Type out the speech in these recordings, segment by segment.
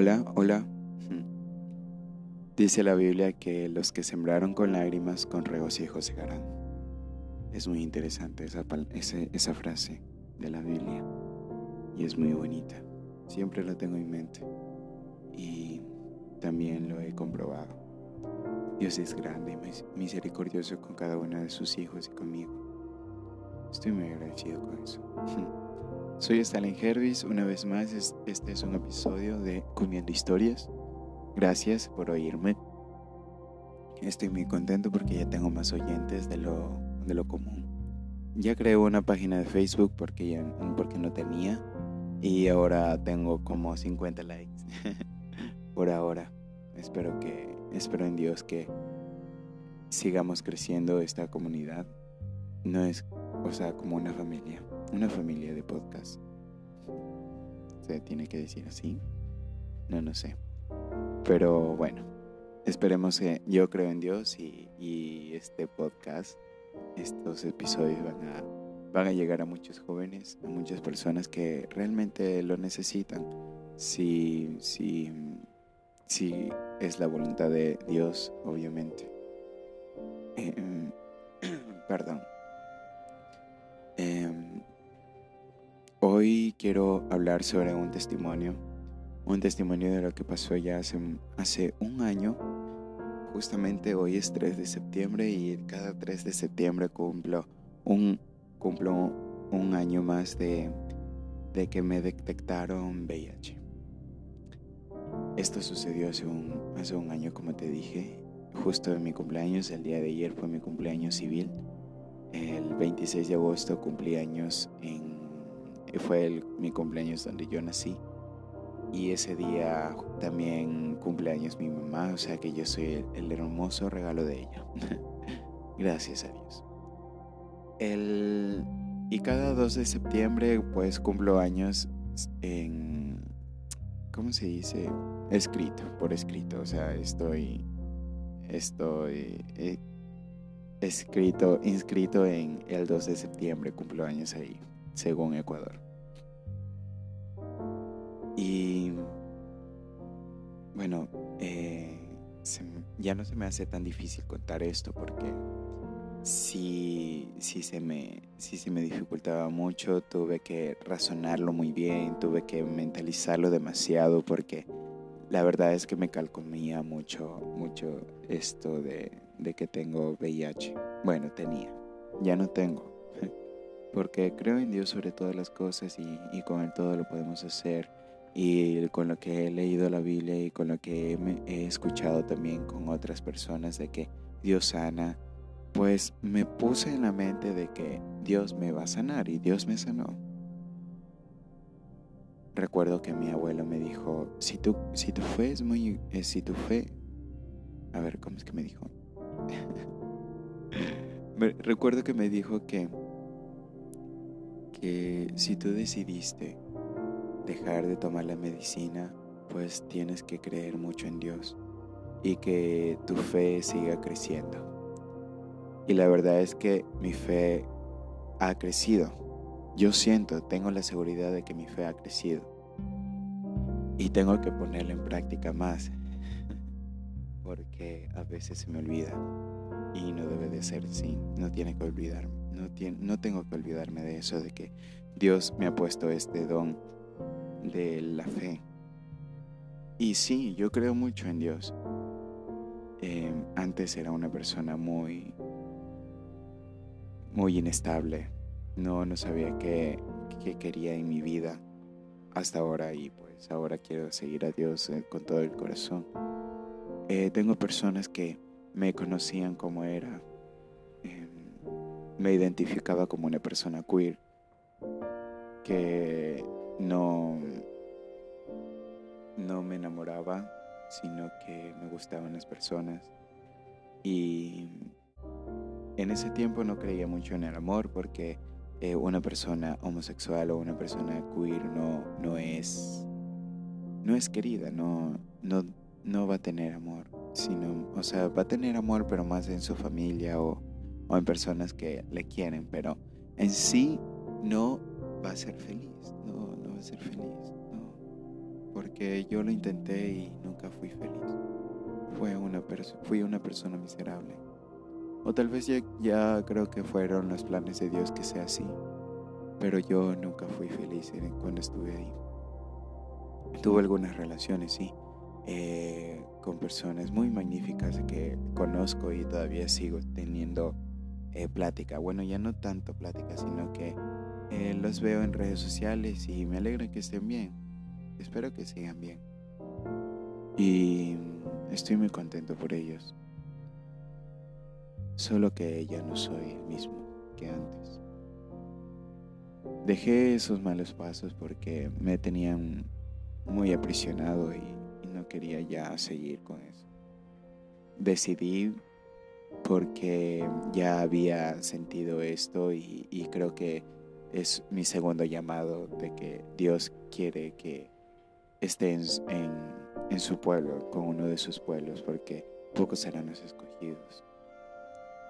Hola, hola. Dice la Biblia que los que sembraron con lágrimas con regocijo segarán. Es muy interesante esa, esa frase de la Biblia y es muy bonita. Siempre la tengo en mente y también lo he comprobado. Dios es grande y misericordioso con cada uno de sus hijos y conmigo. Estoy muy agradecido con eso. Soy Stalin Hervis, una vez más este es un episodio de Comiendo Historias. Gracias por oírme. Estoy muy contento porque ya tengo más oyentes de lo, de lo común. Ya creé una página de Facebook porque, ya, porque no tenía y ahora tengo como 50 likes por ahora. Espero que espero en Dios que sigamos creciendo esta comunidad. No es, o sea, como una familia una familia de podcast. ¿Se tiene que decir así? No, no sé. Pero bueno, esperemos que yo creo en Dios y, este podcast, estos episodios van a, van a llegar a muchos jóvenes, a muchas personas que realmente lo necesitan. Si, si, si es la voluntad de Dios, obviamente. Eh, perdón. Eh, Hoy quiero hablar sobre un testimonio, un testimonio de lo que pasó ya hace, un año. Justamente hoy es 3 de septiembre y cada 3 de septiembre cumplo un, cumplo un año más de, de que me detectaron VIH. Esto sucedió hace un, hace un año, como te dije, justo en mi cumpleaños. El día de ayer fue mi cumpleaños civil. El 26 de agosto cumplí años en fue mi cumpleaños donde yo nací. Y ese día también cumpleaños mi mamá, o sea que yo soy el, hermoso regalo de ella. Gracias a Dios. El, y cada 2 de septiembre pues cumplo años en, ¿cómo se dice? Escrito, por escrito. O sea, estoy, estoy eh, escrito, inscrito en el 2 de septiembre, cumplo años ahí según Ecuador. Y bueno, eh, ya no se me hace tan difícil contar esto porque sí, sí, se me, sí se me dificultaba mucho, tuve que razonarlo muy bien, tuve que mentalizarlo demasiado porque la verdad es que me calcomía mucho, mucho esto de, de que tengo VIH. Bueno, tenía, ya no tengo porque creo en Dios sobre todas las cosas y, con Él todo lo podemos hacer. Y con lo que he leído la Biblia y con lo que he, escuchado también con otras personas de que Dios sana, pues me puse en la mente de que Dios me va a sanar y Dios me sanó. Recuerdo que mi abuelo me dijo, si tu, si tu fe es muy, eh, si tu fe, a ver, ¿cómo es que me dijo? Recuerdo que me dijo que que si tú decidiste dejar de tomar la medicina, pues tienes que creer mucho en Dios y que tu fe siga creciendo. Y la verdad es que mi fe ha crecido. Yo siento, tengo la seguridad de que mi fe ha crecido. Y tengo que ponerla en práctica más. Porque a veces se me olvida. Y no debe de ser así. No tiene que olvidarme no, tengo que olvidarme de eso, de que Dios me ha puesto este don de la fe. Y sí, yo creo mucho en Dios. Em, antes era una persona muy, muy inestable. No, no sabía qué, qué quería en mi vida hasta ahora y pues ahora quiero seguir a Dios eh, con todo el corazón. Eh, tengo personas que me conocían como era, me identificaba como una persona queer que no, no me enamoraba, sino que me gustaban las personas. Y en ese tiempo no creía mucho en el amor porque eh, una persona homosexual o una persona queer no, no, es, no es querida, no, no, no va a tener amor, sino, o sea, va a tener amor pero más en su familia o o en personas que le quieren, pero en sí no va a ser feliz, no, no va a ser feliz, no. porque yo lo intenté y nunca fui feliz. Fue una fui una persona miserable. O tal vez ya, ya creo que fueron los planes de Dios que sea así, pero yo nunca fui feliz cuando estuve ahí. Tuve algunas relaciones, sí, eh, con personas muy magníficas que conozco y todavía sigo teniendo eh, plática. Bueno, ya no tanto plática, sino que eh, los veo en redes sociales y me alegra que estén bien. Espero que sigan bien. Y estoy muy contento por ellos. Solo que ya no soy el mismo que antes. Dejé esos malos pasos porque me tenían muy aprisionado y, no quería ya seguir con eso. Decidí porque ya había sentido esto y, creo que es mi segundo llamado de que Dios quiere que esté en su pueblo, con uno de sus pueblos, porque pocos serán los escogidos.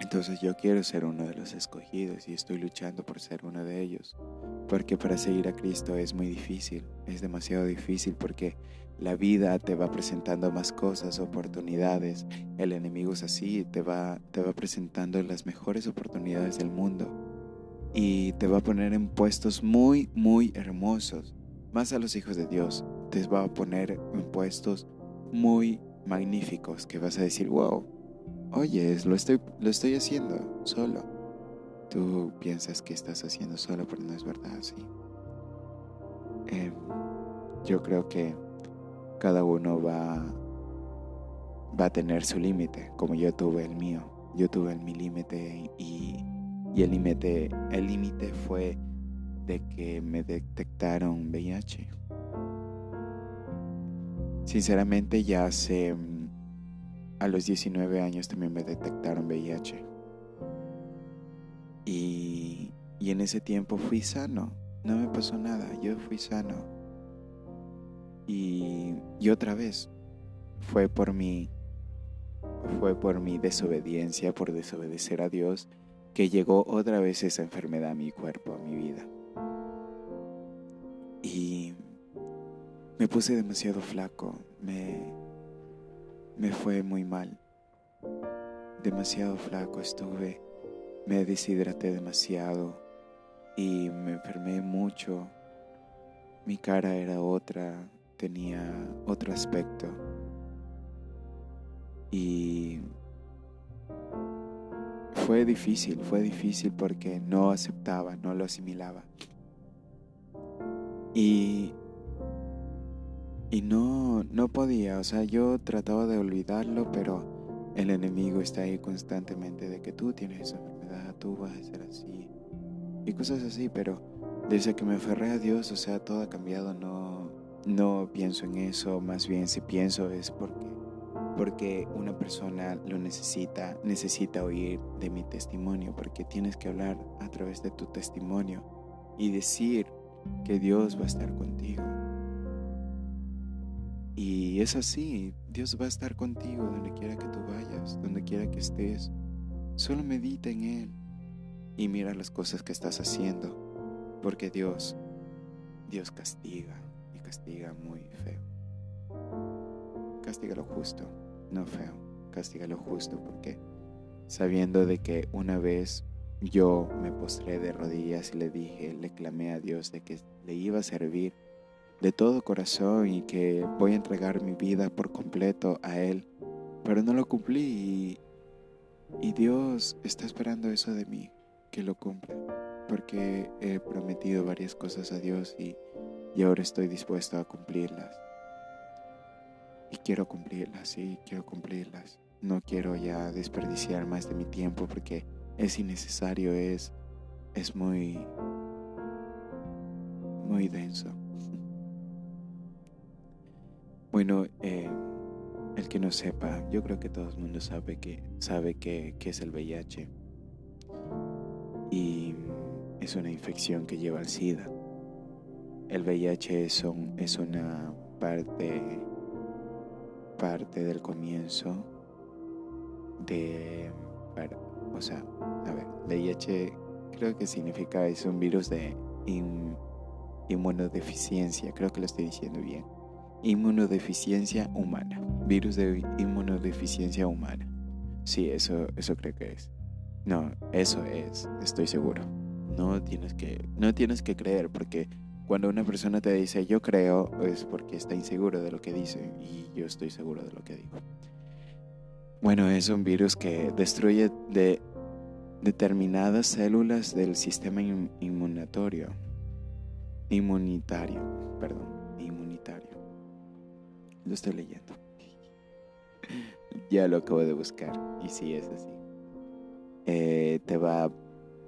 Entonces yo quiero ser uno de los escogidos y estoy luchando por ser uno de ellos. Porque para seguir a Cristo es muy difícil, es demasiado difícil porque la vida te va presentando más cosas, oportunidades. El enemigo es así, te va, te va presentando las mejores oportunidades del mundo. Y te va a poner en puestos muy, muy hermosos. Más a los hijos de Dios, te va a poner en puestos muy magníficos que vas a decir, wow, Oye, lo estoy, lo estoy haciendo solo. Tú piensas que estás haciendo solo, pero no es verdad, sí. Em, yo creo que cada uno va, va a tener su límite, como yo tuve el mío. Yo tuve el, mi límite y, y el límite el límite fue de que me detectaron VIH. Sinceramente ya hace a los 19 años también me detectaron VIH. Y, y en ese tiempo fui sano, no me pasó nada, yo fui sano. Y, y otra vez fue por mi fue por mi desobediencia, por desobedecer a Dios, que llegó otra vez esa enfermedad a mi cuerpo, a mi vida. Y me puse demasiado flaco, me, me fue muy mal. Demasiado flaco estuve, me deshidraté demasiado y me enfermé mucho. Mi cara era otra, tenía otro aspecto. Y fue difícil, fue difícil porque no aceptaba, no lo asimilaba. Y y no, no podía, o sea, yo trataba de olvidarlo, pero el enemigo está ahí constantemente de que tú tienes esa enfermedad, tú vas a ser así. Y cosas así, pero desde que me aferré a Dios, o sea, todo ha cambiado, no, no pienso en eso, más bien si pienso es porque, porque una persona lo necesita, necesita oír de mi testimonio, porque tienes que hablar a través de tu testimonio y decir que Dios va a estar contigo y es así, Dios va a estar contigo donde quiera que tú vayas, donde quiera que estés. Solo medita en Él y mira las cosas que estás haciendo, porque Dios, Dios castiga y castiga muy feo. Castiga lo justo, no feo, castiga lo justo, porque sabiendo de que una vez yo me postré de rodillas y le dije, le clamé a Dios de que le iba a servir de todo corazón y que voy a entregar mi vida por completo a Él. Pero no lo cumplí y, Dios está esperando eso de mí, que lo cumpla. Porque he prometido varias cosas a Dios y, y ahora estoy dispuesto a cumplirlas. Y quiero cumplirlas, sí, quiero cumplirlas. No quiero ya desperdiciar más de mi tiempo porque es innecesario, es, es muy, muy denso. Bueno, eh, el que no sepa, yo creo que todo el mundo sabe que sabe que, es el VIH y es una infección que lleva al SIDA. El VIH es, es una parte parte del comienzo de o sea, a ver, VIH creo que significa es un virus de inmunodeficiencia, creo que lo estoy diciendo bien inmunodeficiencia humana. Virus de inmunodeficiencia humana. Sí, eso, eso creo que es. No, eso es, estoy seguro. No tienes que, no tienes que creer porque cuando una persona te dice yo creo es porque está inseguro de lo que dice y yo estoy seguro de lo que digo. Bueno, es un virus que destruye de determinadas células del sistema inmunitario. Inmunitario, perdón. Lo estoy leyendo. ya lo acabo de buscar y sí es así. Eh, te va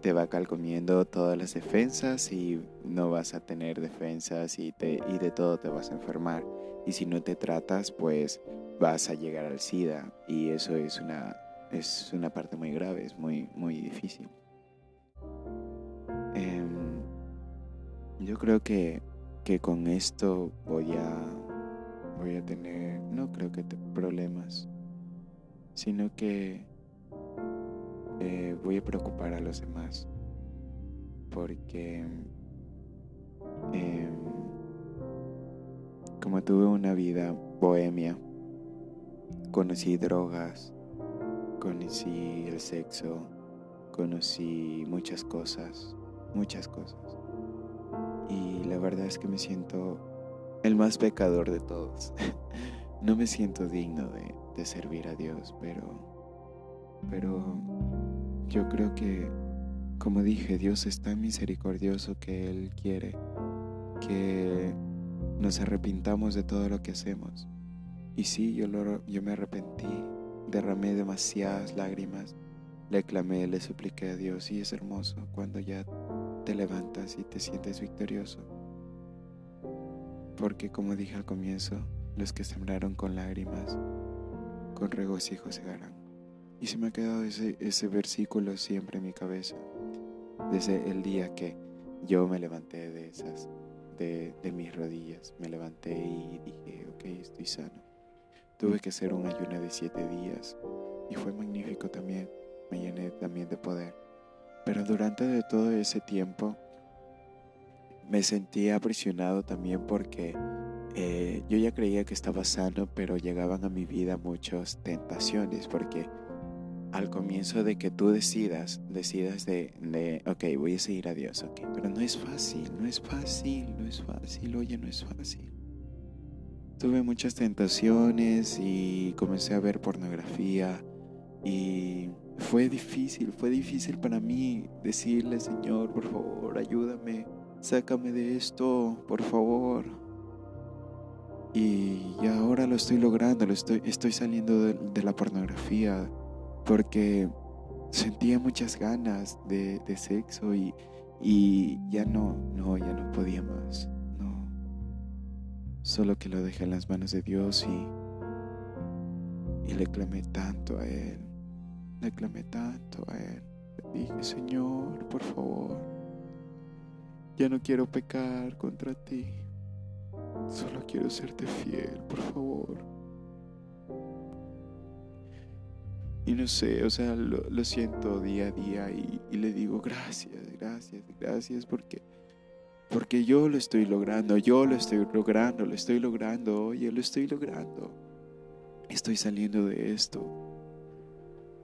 te va calcomiendo todas las defensas y no vas a tener defensas y, te, y de todo te vas a enfermar. Y si no te tratas, pues vas a llegar al SIDA y eso es una, es una parte muy grave, es muy, muy difícil. Em, yo creo que, que, con esto voy a, voy a tener, no creo que problemas, sino que eh, voy a preocupar a los demás porque em, como tuve una vida bohemia, conocí drogas, conocí el sexo, conocí muchas cosas, muchas cosas. Y la verdad es que me siento el más pecador de todos. no me siento digno de, servir a Dios, pero, pero yo creo que, como dije, Dios es tan misericordioso que Él quiere que nos arrepintamos de todo lo que hacemos. Y sí, yo, yo me arrepentí, derramé demasiadas lágrimas, le clamé, le supliqué a Dios y es hermoso cuando ya te levantas y te sientes victorioso. Porque como dije al comienzo, los que sembraron con lágrimas, con regocijo segarán. Y se me ha quedado ese, ese versículo siempre en mi cabeza, desde el día que yo me levanté de esas, de, de mis rodillas, me levanté y dije, ok, estoy sano. Tuve que hacer un ayuno de siete días y fue magnífico también, me llené también de poder. Pero durante todo ese tiempo me sentí aprisionado también porque eh, yo ya creía que estaba sano, pero llegaban a mi vida muchas tentaciones porque al comienzo de que tú decidas, decidas de, de, ok, voy a seguir a Dios, ok, pero no es fácil, no es fácil, no es fácil, oye, no es fácil. Tuve muchas tentaciones y comencé a ver pornografía y fue difícil, fue difícil para mí decirle, Señor, por favor, ayúdame, sácame de esto, por favor. Y, ahora lo estoy logrando, lo estoy, estoy saliendo de la pornografía, porque sentía muchas ganas de, sexo y, y, ya no, no, ya no podía más, no. Solo que lo dejé en las manos de Dios y, y le clamé tanto a Él, le clamé tanto a Él. Le dije, Señor, por favor, ya no quiero pecar contra ti, solo quiero serte fiel, por favor. Y no sé, o sea, lo, siento día a día y, le digo gracias, gracias, gracias porque, porque yo lo estoy logrando, yo lo estoy logrando, lo estoy logrando, oye, lo estoy logrando. Estoy saliendo de esto.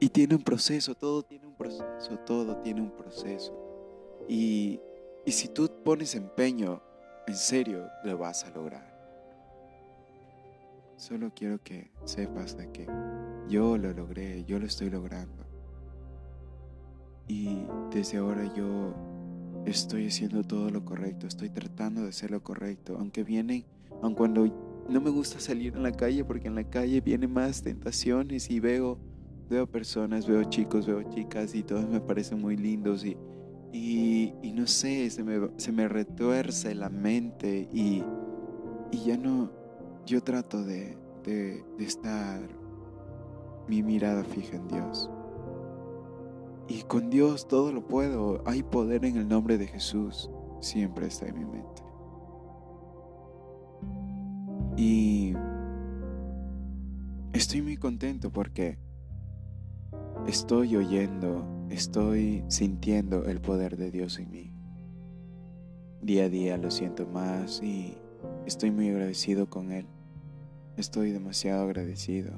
Y tiene un proceso, todo tiene un proceso, todo tiene un proceso. Y, y si tú pones empeño, en serio, lo vas a lograr. Solo quiero que sepas de que yo lo logré, yo lo estoy logrando. Y desde ahora yo estoy haciendo todo lo correcto, estoy tratando de hacer lo correcto, aunque vienen, aun cuando no me gusta salir en la calle porque en la calle vienen más tentaciones y veo veo personas, veo chicos, veo chicas y todos me parecen muy lindos y, y, no sé, se me, se me retuerce la mente y, y ya no, yo trato de, de, estar mi mirada fija en Dios. Y con Dios todo lo puedo. Hay poder en el nombre de Jesús. Siempre está en mi mente. Y estoy muy contento porque estoy oyendo, estoy sintiendo el poder de Dios en mí. Día a día lo siento más y estoy muy agradecido con Él. Estoy demasiado agradecido.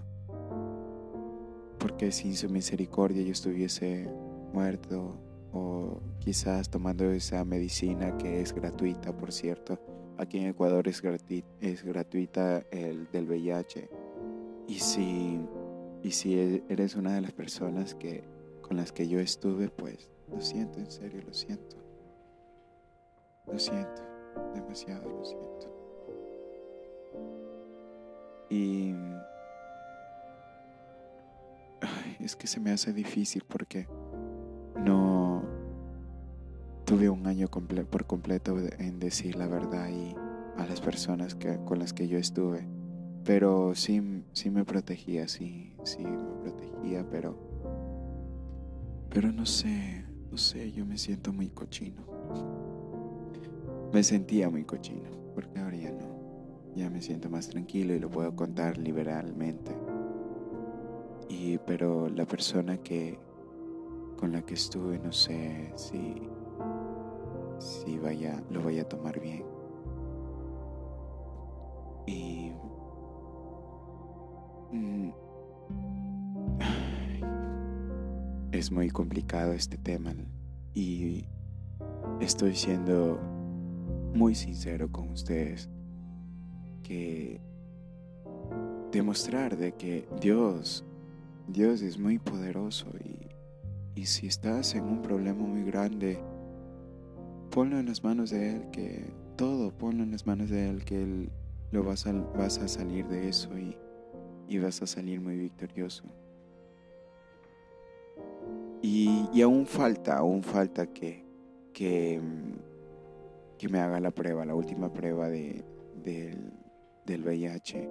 Porque sin su misericordia yo estuviese muerto o quizás tomando esa medicina que es gratuita, por cierto. Aquí en Ecuador es, gratuita el del VIH. Y si, y si e-, eres una de las personas que, con las que yo estuve, pues lo siento, en serio, lo siento. Lo siento, demasiado lo siento. Y es que se me hace difícil porque no tuve un año por completo en decir la verdad y a las personas que, con las que yo estuve. Pero sí, sí me protegía, sí, sí me protegía, pero, pero no sé, no sé, yo me siento muy cochino. Me sentía muy cochino, porque ahora ya no. Ya me siento más tranquilo y lo puedo contar liberalmente. Y pero la persona que con la que estuve no sé si si vaya lo vaya a tomar bien. Es muy complicado este tema y estoy siendo muy sincero con ustedes que demostrar de que Dios, Dios es muy poderoso y, y si estás en un problema muy grande, ponlo en las manos de Él, que todo ponlo en las manos de Él, que Él lo vas a, vas a salir de eso y, y vas a salir muy victorioso. Y, y aún falta, aún falta que, que, que, me haga la prueba, la última prueba de, del, VIH.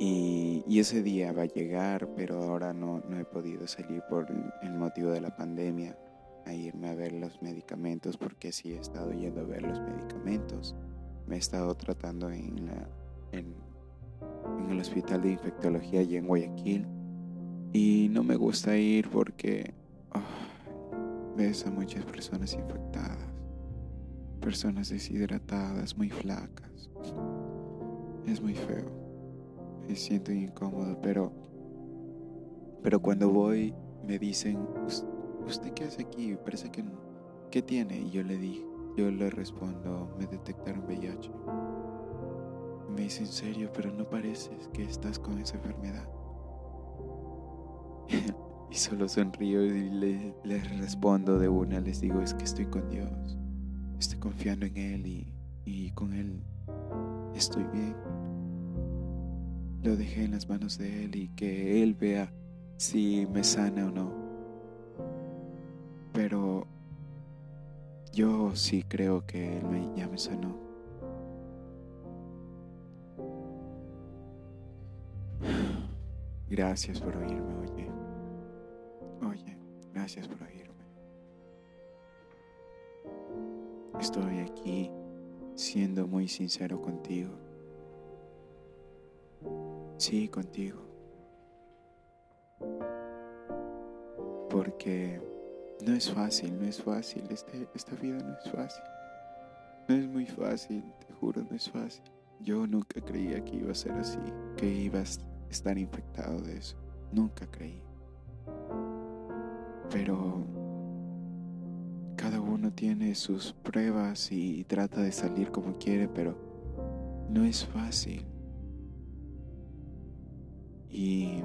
Y, y, ese día va a llegar, pero ahora no, no he podido salir por el motivo de la pandemia a irme a ver los medicamentos porque sí he estado yendo a ver los medicamentos. Me he estado tratando en, la, en, el hospital de infectología allí en Guayaquil y no me gusta ir porque ves a muchas personas infectadas, personas deshidratadas, muy flacas. Es muy feo. Me siento incómodo, pero pero cuando voy me dicen, ¿usted qué hace aquí? Parece que ¿qué tiene? Y yo le dije, yo le respondo, me detectaron VIH. Me dice, en serio, pero no pareces que estás con esa enfermedad. y solo sonrío y les, respondo de una, les digo, es que estoy con Dios. Estoy confiando en Él y, y con Él estoy bien. Lo dejé en las manos de Él y que Él vea si me sana o no. Pero yo sí creo que Él me, ya me sanó. Gracias por oírme, gracias por oírme. Estoy aquí siendo muy sincero contigo. Sí, contigo. Porque no es fácil, no es fácil. Este, esta vida no es fácil. No es muy fácil, te juro, no es fácil. Yo nunca creía que iba a ser así, que ibas a estar infectado de eso. Nunca creí. Pero cada uno tiene sus pruebas y trata de salir como quiere, pero no es fácil. Y,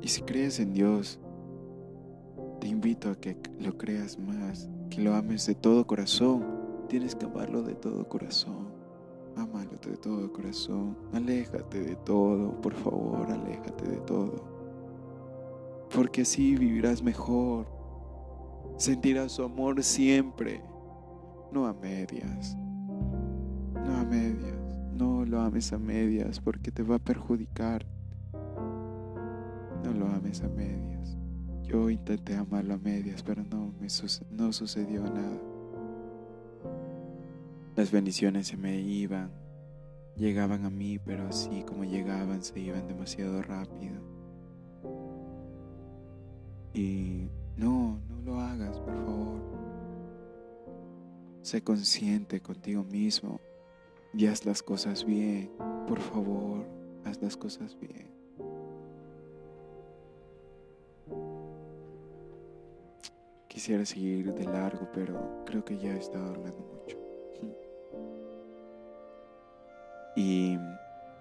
y si crees en Dios, te invito a que lo creas más, que lo ames de todo corazón. Tienes que amarlo de todo corazón. Amalo de todo corazón. Aléjate de todo, por favor, aléjate de todo. Porque así vivirás mejor. Sentirás su amor siempre, no a medias. No a medias. No lo ames a medias porque te va a perjudicar. No lo ames a medias. Yo intenté amarlo a medias, pero no, me no sucedió nada. Las bendiciones se me iban, llegaban a mí, pero así como llegaban, se iban demasiado rápido. Y no, no lo hagas, por favor. Sé consciente contigo mismo y haz las cosas bien. Por favor, haz las cosas bien. Quisiera seguir de largo, pero creo que ya he estado hablando mucho. Y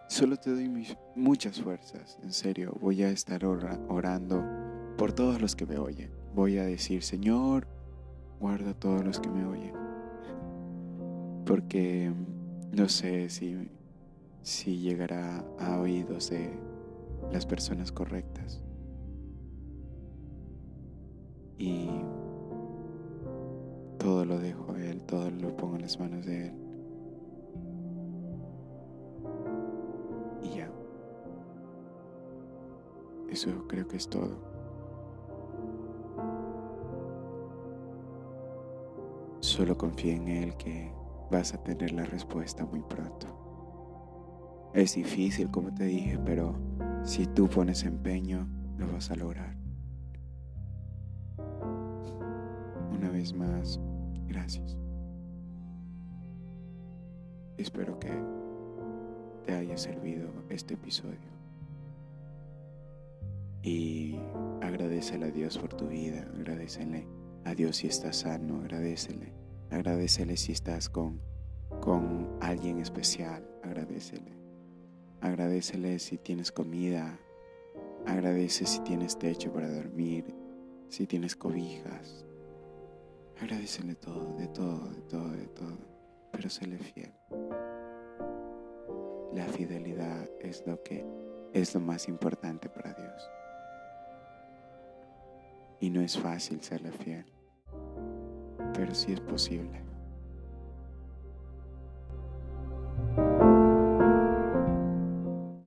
solo te doy muchas fuerzas, en serio. Voy a estar orando por todos los que me oyen. Voy a decir, Señor, guarda a todos los que me oyen. Porque no sé si, si llegará a oídos de las personas correctas. Y todo lo dejo a Él, todo lo pongo en las manos de Él. Y ya. Eso creo que es todo. Solo confía en Él que vas a tener la respuesta muy pronto. Es difícil, como te dije, pero si tú pones empeño, lo vas a lograr. Una vez más, Gracias. Espero que te haya servido este episodio. Y agradecele a Dios por tu vida, agradecele a Dios si estás sano, agradecele, agradecele si estás con, con alguien especial, agradecele. Agradecele si tienes comida, agradece si tienes techo para dormir, si tienes cobijas, Agradecele todo, de todo, de todo, de todo, pero séle fiel. La fidelidad es lo que es lo más importante para Dios. Y no es fácil serle fiel, pero sí es posible.